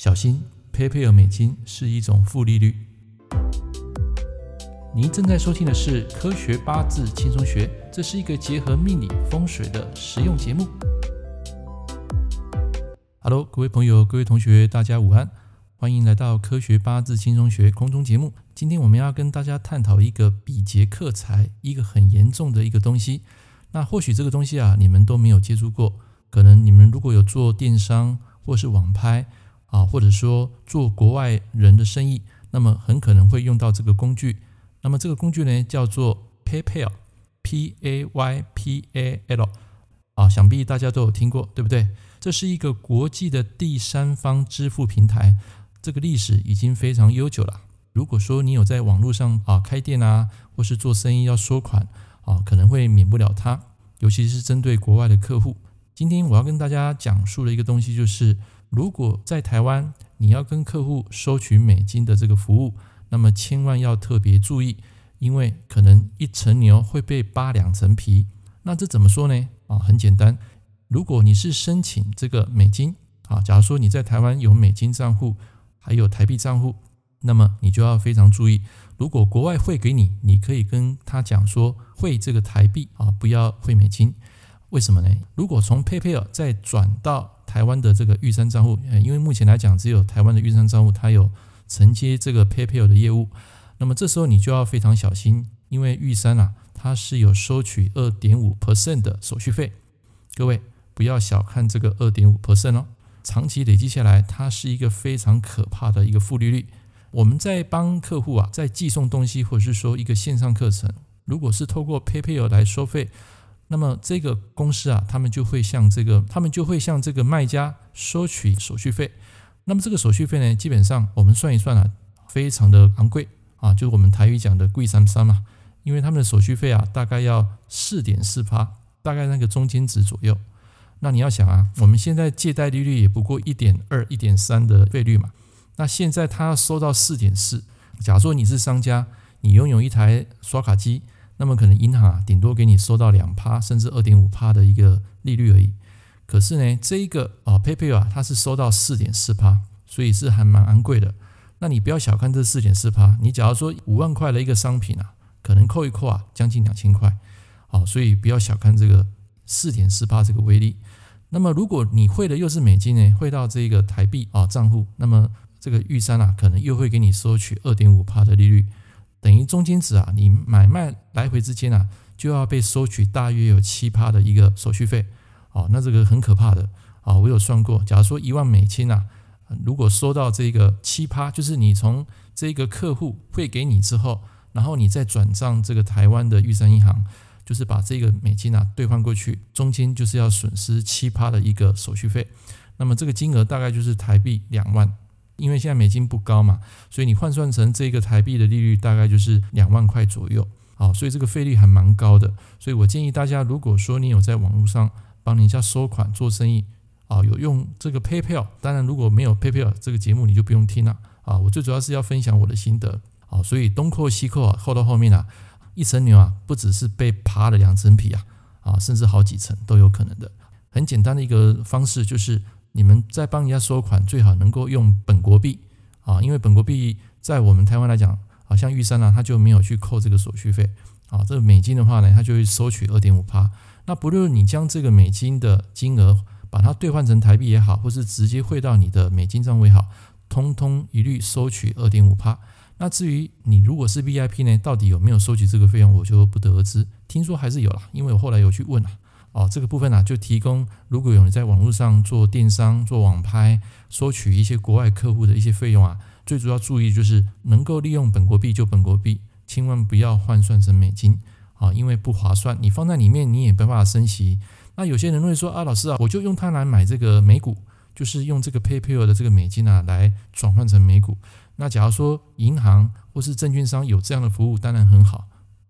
小心，PayPal 美金是一种负利率。您正在收听的是《科学八字轻松学》，这是一个结合命理风水的实用节目。Hello，各位朋友、各位同学，大家午安，欢迎来到《科学八字轻松学》空中节目。今天我们要跟大家探讨一个比劫克财，一个很严重的一个东西。那或许这个东西啊，你们都没有接触过。可能你们如果有做电商或是网拍啊，或者说做国外人的生意，那么很可能会用到这个工具。那么这个工具呢，叫做 PayPal，P A Y P A L，啊，想必大家都有听过，对不对？这是一个国际的第三方支付平台，这个历史已经非常悠久了。如果说你有在网络上啊开店啊，或是做生意要收款啊，可能会免不了它，尤其是针对国外的客户。今天我要跟大家讲述的一个东西，就是如果在台湾你要跟客户收取美金的这个服务，那么千万要特别注意，因为可能一层牛会被扒两层皮。那这怎么说呢？啊，很简单，如果你是申请这个美金啊，假如说你在台湾有美金账户，还有台币账户，那么你就要非常注意，如果国外汇给你，你可以跟他讲说汇这个台币啊，不要汇美金。为什么呢？如果从 PayPal 再转到台湾的这个玉山账户，因为目前来讲只有台湾的玉山账户它有承接这个 PayPal 的业务，那么这时候你就要非常小心，因为玉山啊它是有收取二点五 percent 的手续费，各位不要小看这个二点五 percent 哦，长期累积下来，它是一个非常可怕的一个负利率。我们在帮客户啊在寄送东西，或者是说一个线上课程，如果是透过 PayPal 来收费。那么这个公司啊，他们就会向这个，他们就会向这个卖家收取手续费。那么这个手续费呢，基本上我们算一算啊，非常的昂贵啊，就是我们台语讲的贵三三嘛。因为他们的手续费啊，大概要四点四趴，大概那个中间值左右。那你要想啊，我们现在借贷利率也不过一点二、一点三的费率嘛。那现在他要收到四点四，假如说你是商家，你拥有一台刷卡机。那么可能银行啊，顶多给你收到两趴，甚至二点五趴的一个利率而已。可是呢，这一个啊，PayPal 啊，它是收到四点四趴，所以是还蛮昂贵的。那你不要小看这四点四趴，你假如说五万块的一个商品啊，可能扣一扣啊，将近两千块。好，所以不要小看这个四点四趴这个威力。那么如果你汇的又是美金呢，汇到这个台币啊账户，那么这个玉山啊，可能又会给你收取二点五趴的利率。等于中间值啊，你买卖来回之间啊，就要被收取大约有七趴的一个手续费，哦，那这个很可怕的啊！我有算过，假如说一万美金啊，如果收到这个七趴，就是你从这个客户汇给你之后，然后你再转账这个台湾的玉山银行，就是把这个美金啊兑换过去，中间就是要损失七趴的一个手续费，那么这个金额大概就是台币两万。因为现在美金不高嘛，所以你换算成这个台币的利率大概就是两万块左右，好，所以这个费率还蛮高的。所以我建议大家，如果说你有在网络上帮人家收款做生意，啊，有用这个 PayPal，当然如果没有 PayPal 这个节目你就不用听了，啊，我最主要是要分享我的心得，啊，所以东扣西扣啊，扣到后面啊，一层牛啊，不只是被扒了两层皮啊，啊，甚至好几层都有可能的。很简单的一个方式就是。你们在帮人家收款，最好能够用本国币啊，因为本国币在我们台湾来讲，好像玉山啊，他就没有去扣这个手续费啊。这个美金的话呢，他就会收取二点五趴。那不论你将这个美金的金额把它兑换成台币也好，或是直接汇到你的美金账户也好，通通一律收取二点五趴。那至于你如果是 VIP 呢，到底有没有收取这个费用，我就不得而知。听说还是有啦，因为我后来有去问了。哦，这个部分呢、就提供如果有人在网络上做电商、做网拍，收取一些国外客户的一些费用啊，最主要注意就是能够利用本国币就本国币，千万不要换算成美金啊，因为不划算。你放在里面你也没办法升息。那有些人会说啊，老师啊，我就用它来买这个美股，就是用这个 PayPal 的这个美金啊来转换成美股。那假如说银行或是证券商有这样的服务，当然很好。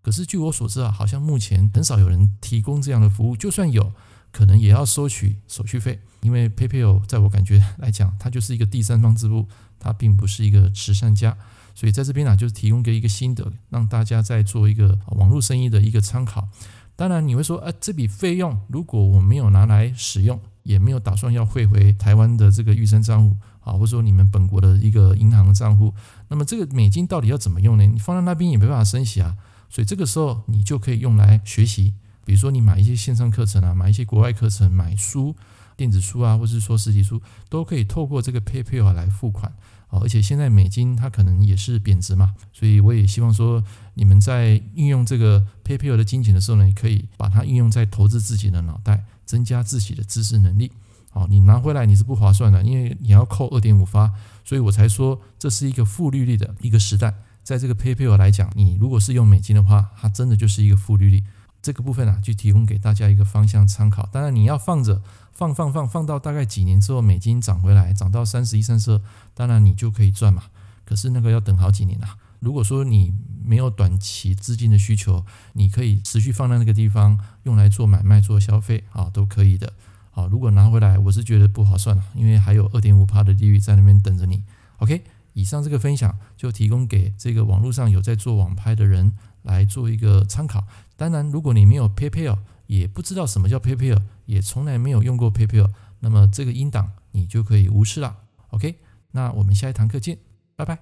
可是据我所知啊，好像目前很少有人提供这样的服务，就算有，可能也要收取手续费。因为 PayPal 在我感觉来讲，它就是一个第三方支付，它并不是一个慈善家。所以在这边呢，就是提供给一个心得，让大家在做一个网络生意的一个参考。当然你会说，啊，这笔费用如果我没有拿来使用，也没有打算要汇回台湾的这个玉山账户啊，或者说你们本国的一个银行账户，那么这个美金到底要怎么用呢？你放在那边也没办法升息啊，所以这个时候你就可以用来学习，比如说你买一些线上课程啊，买一些国外课程，买书。电子书啊，或是说实体书，都可以透过这个 PayPal 来付款啊。而且现在美金它可能也是贬值嘛，所以我也希望说，你们在运用这个 PayPal 的金钱的时候呢，可以把它运用在投资自己的脑袋，增加自己的知识能力。好，你拿回来你是不划算的，因为你要扣二点五发，所以我才说这是一个负利率的一个时代。在这个 PayPal 来讲，你如果是用美金的话，它真的就是一个负利率。这个部分啊，就提供给大家一个方向参考。当然，你要放着放放放放到大概几年之后，美金涨回来，涨到三十一、三十二，当然你就可以赚嘛。可是那个要等好几年啊。如果说你没有短期资金的需求，你可以持续放在那个地方，用来做买卖、做消费啊，都可以的。好，如果拿回来，我是觉得不划算了，因为还有二点五趴的利率在那边等着你。OK，以上这个分享就提供给这个网络上有在做网拍的人来做一个参考。当然，如果你没有 PayPal，也不知道什么叫 PayPal，也从来没有用过 PayPal，那么这个音档你就可以无视了。OK，那我们下一堂课见，拜拜。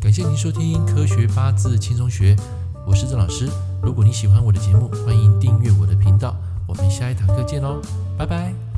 感谢您收听《科学八字轻松学》，我是郑老师。如果你喜欢我的节目，欢迎订阅我的频道。我们下一堂课见喽，拜拜。